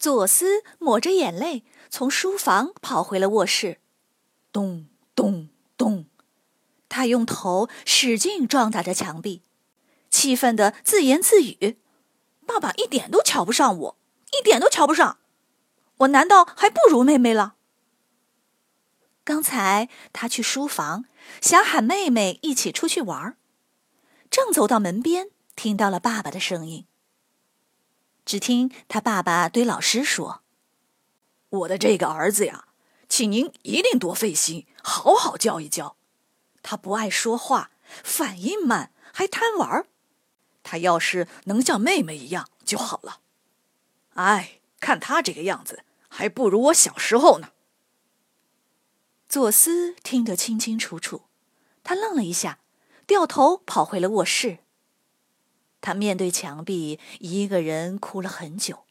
左思抹着眼泪从书房跑回了卧室，咚咚咚，他用头使劲撞打着墙壁，气愤地自言自语：“爸爸一点都瞧不上我，一点都瞧不上我，难道还不如妹妹了？”刚才他去书房想喊妹妹一起出去玩儿，正走到门边，听到了爸爸的声音。只听他爸爸对老师说：“我的这个儿子呀，请您一定多费心，好好教一教。他不爱说话，反应慢，还贪玩。他要是能像妹妹一样就好了。哎，看他这个样子，还不如我小时候呢。”左思听得清清楚楚，他愣了一下，掉头跑回了卧室。他面对墙壁，一个人哭了很久，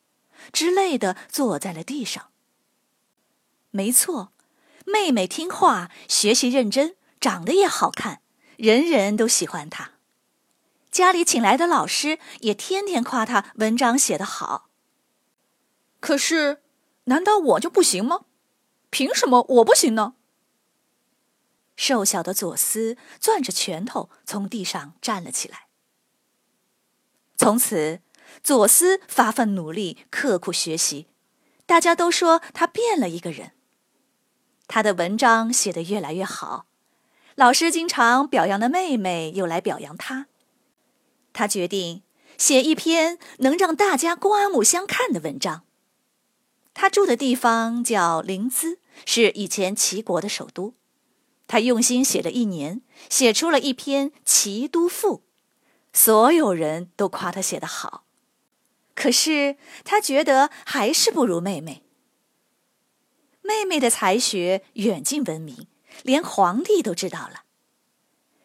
之类的坐在了地上。没错，妹妹听话，学习认真，长得也好看，人人都喜欢她。家里请来的老师也天天夸她文章写得好。可是，难道我就不行吗？凭什么我不行呢？瘦小的左思攥着拳头从地上站了起来。从此，左思发奋努力，刻苦学习。大家都说他变了一个人。他的文章写得越来越好，老师经常表扬的妹妹又来表扬他。他决定写一篇能让大家刮目相看的文章。他住的地方叫临淄，是以前齐国的首都。他用心写了一年，写出了一篇《齐都赋》。所有人都夸他写得好，可是他觉得还是不如妹妹。妹妹的才学远近闻名，连皇帝都知道了。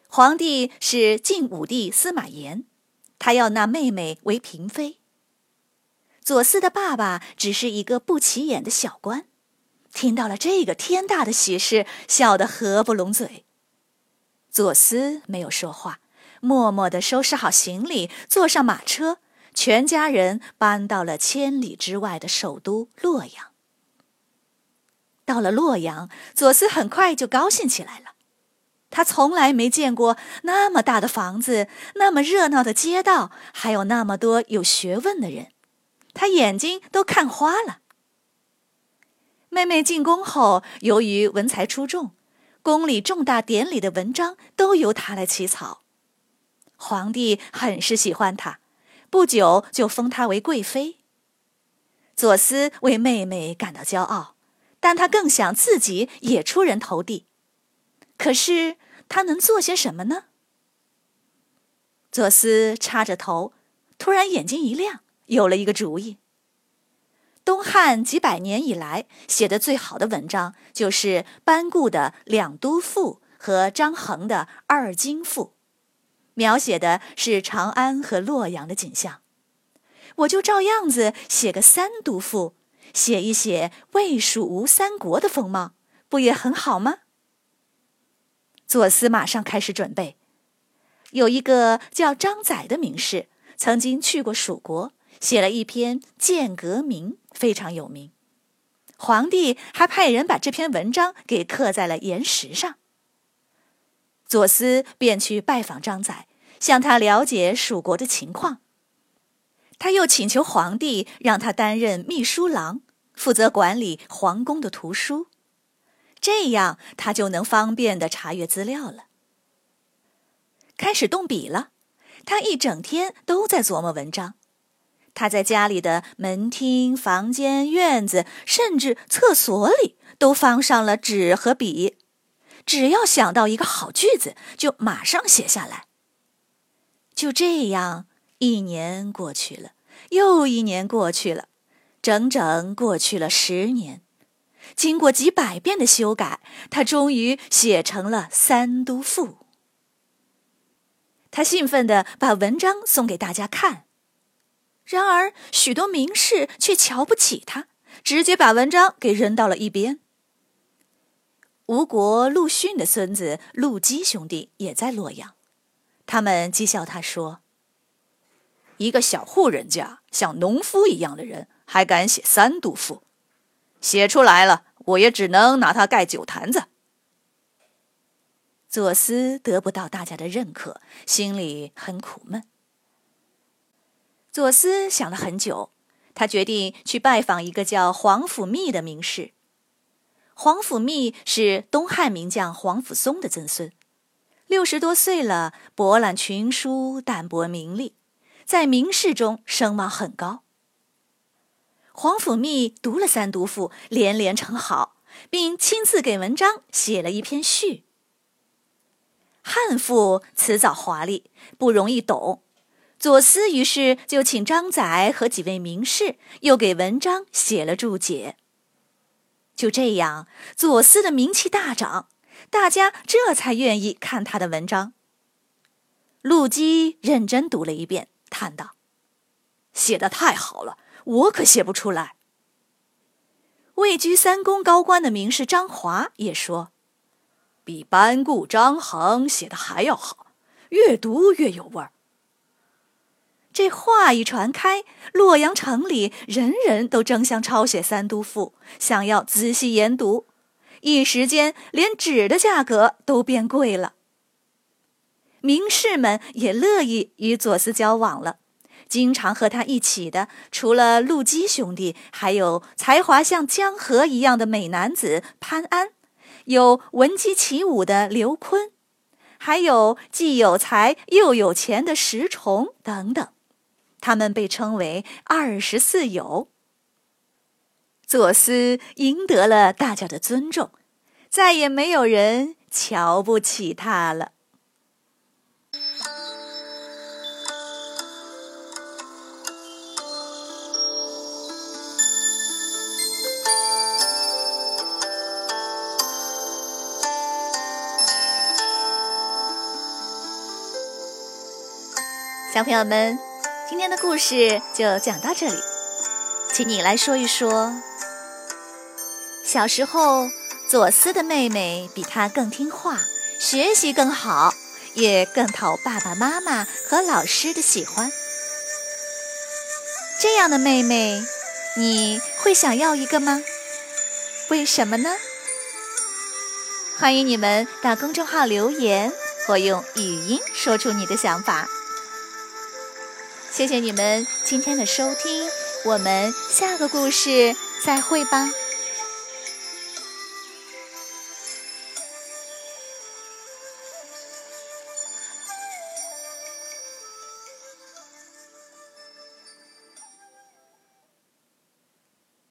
皇帝是晋武帝司马炎，他要纳妹妹为嫔妃。左思的爸爸只是一个不起眼的小官，听到了这个天大的喜事，笑得合不拢嘴。左思没有说话。默默地收拾好行李，坐上马车，全家人搬到了千里之外的首都洛阳。到了洛阳，左思很快就高兴起来了。他从来没见过那么大的房子，那么热闹的街道，还有那么多有学问的人，他眼睛都看花了。妹妹进宫后，由于文才出众，宫里重大典礼的文章都由她来起草。皇帝很是喜欢她，不久就封她为贵妃。左思为妹妹感到骄傲，但他更想自己也出人头地。可是他能做些什么呢？左思插着头，突然眼睛一亮，有了一个主意。东汉几百年以来写的最好的文章，就是班固的《两都赋》和张衡的《二京赋》。描写的是长安和洛阳的景象，我就照样子写个三都赋，写一写魏蜀吴三国的风貌，不也很好吗？左思马上开始准备。有一个叫张载的名士，曾经去过蜀国，写了一篇《剑阁铭》，非常有名。皇帝还派人把这篇文章给刻在了岩石上。左思便去拜访张载，向他了解蜀国的情况。他又请求皇帝让他担任秘书郎，负责管理皇宫的图书，这样他就能方便的查阅资料了。开始动笔了，他一整天都在琢磨文章。他在家里的门厅、房间、院子，甚至厕所里，都放上了纸和笔。只要想到一个好句子，就马上写下来。就这样，一年过去了，又一年过去了，整整过去了十年，经过几百遍的修改，他终于写成了《三都赋》。他兴奋地把文章送给大家看，然而许多名士却瞧不起他，直接把文章给扔到了一边。吴国陆逊的孙子陆基兄弟也在洛阳，他们讥笑他说：“一个小户人家，像农夫一样的人。”还敢写三都赋，写出来了，我也只能拿它盖酒坛子。左思得不到大家的认可，心里很苦闷。左思想了很久，他决定去拜访一个叫皇甫谧的名士。皇甫谧是东汉名将皇甫嵩的曾孙，六十多岁了，博览群书，淡泊名利，在名士中声望很高。皇甫谧读了《三都赋》，连连称好，并亲自给文章写了一篇序。汉赋辞藻华丽，不容易懂。左思于是就请张载和几位名士，又给文章写了注解。就这样，左思的名气大涨，大家这才愿意看他的文章。陆基认真读了一遍，叹道：“写的太好了。”我可写不出来。位居三公高官的名士张华也说：“比班固、张衡写的还要好，越读越有味儿。”这话一传开，洛阳城里人人都争相抄写《三都赋》，想要仔细研读。一时间，连纸的价格都变贵了。名士们也乐意与左思交往了。经常和他一起的，除了陆基兄弟，还有才华像江河一样的美男子潘安，有闻鸡起舞的刘琨，还有既有才又有钱的石崇等等。他们被称为“二十四友”。左思赢得了大家的尊重，再也没有人瞧不起他了。小朋友们，今天的故事就讲到这里，请你来说一说，小时候左思的妹妹比他更听话，学习更好，也更讨爸爸妈妈和老师的喜欢。这样的妹妹，你会想要一个吗？为什么呢？欢迎你们到公众号留言，或用语音说出你的想法。谢谢你们今天的收听，我们下个故事再会吧。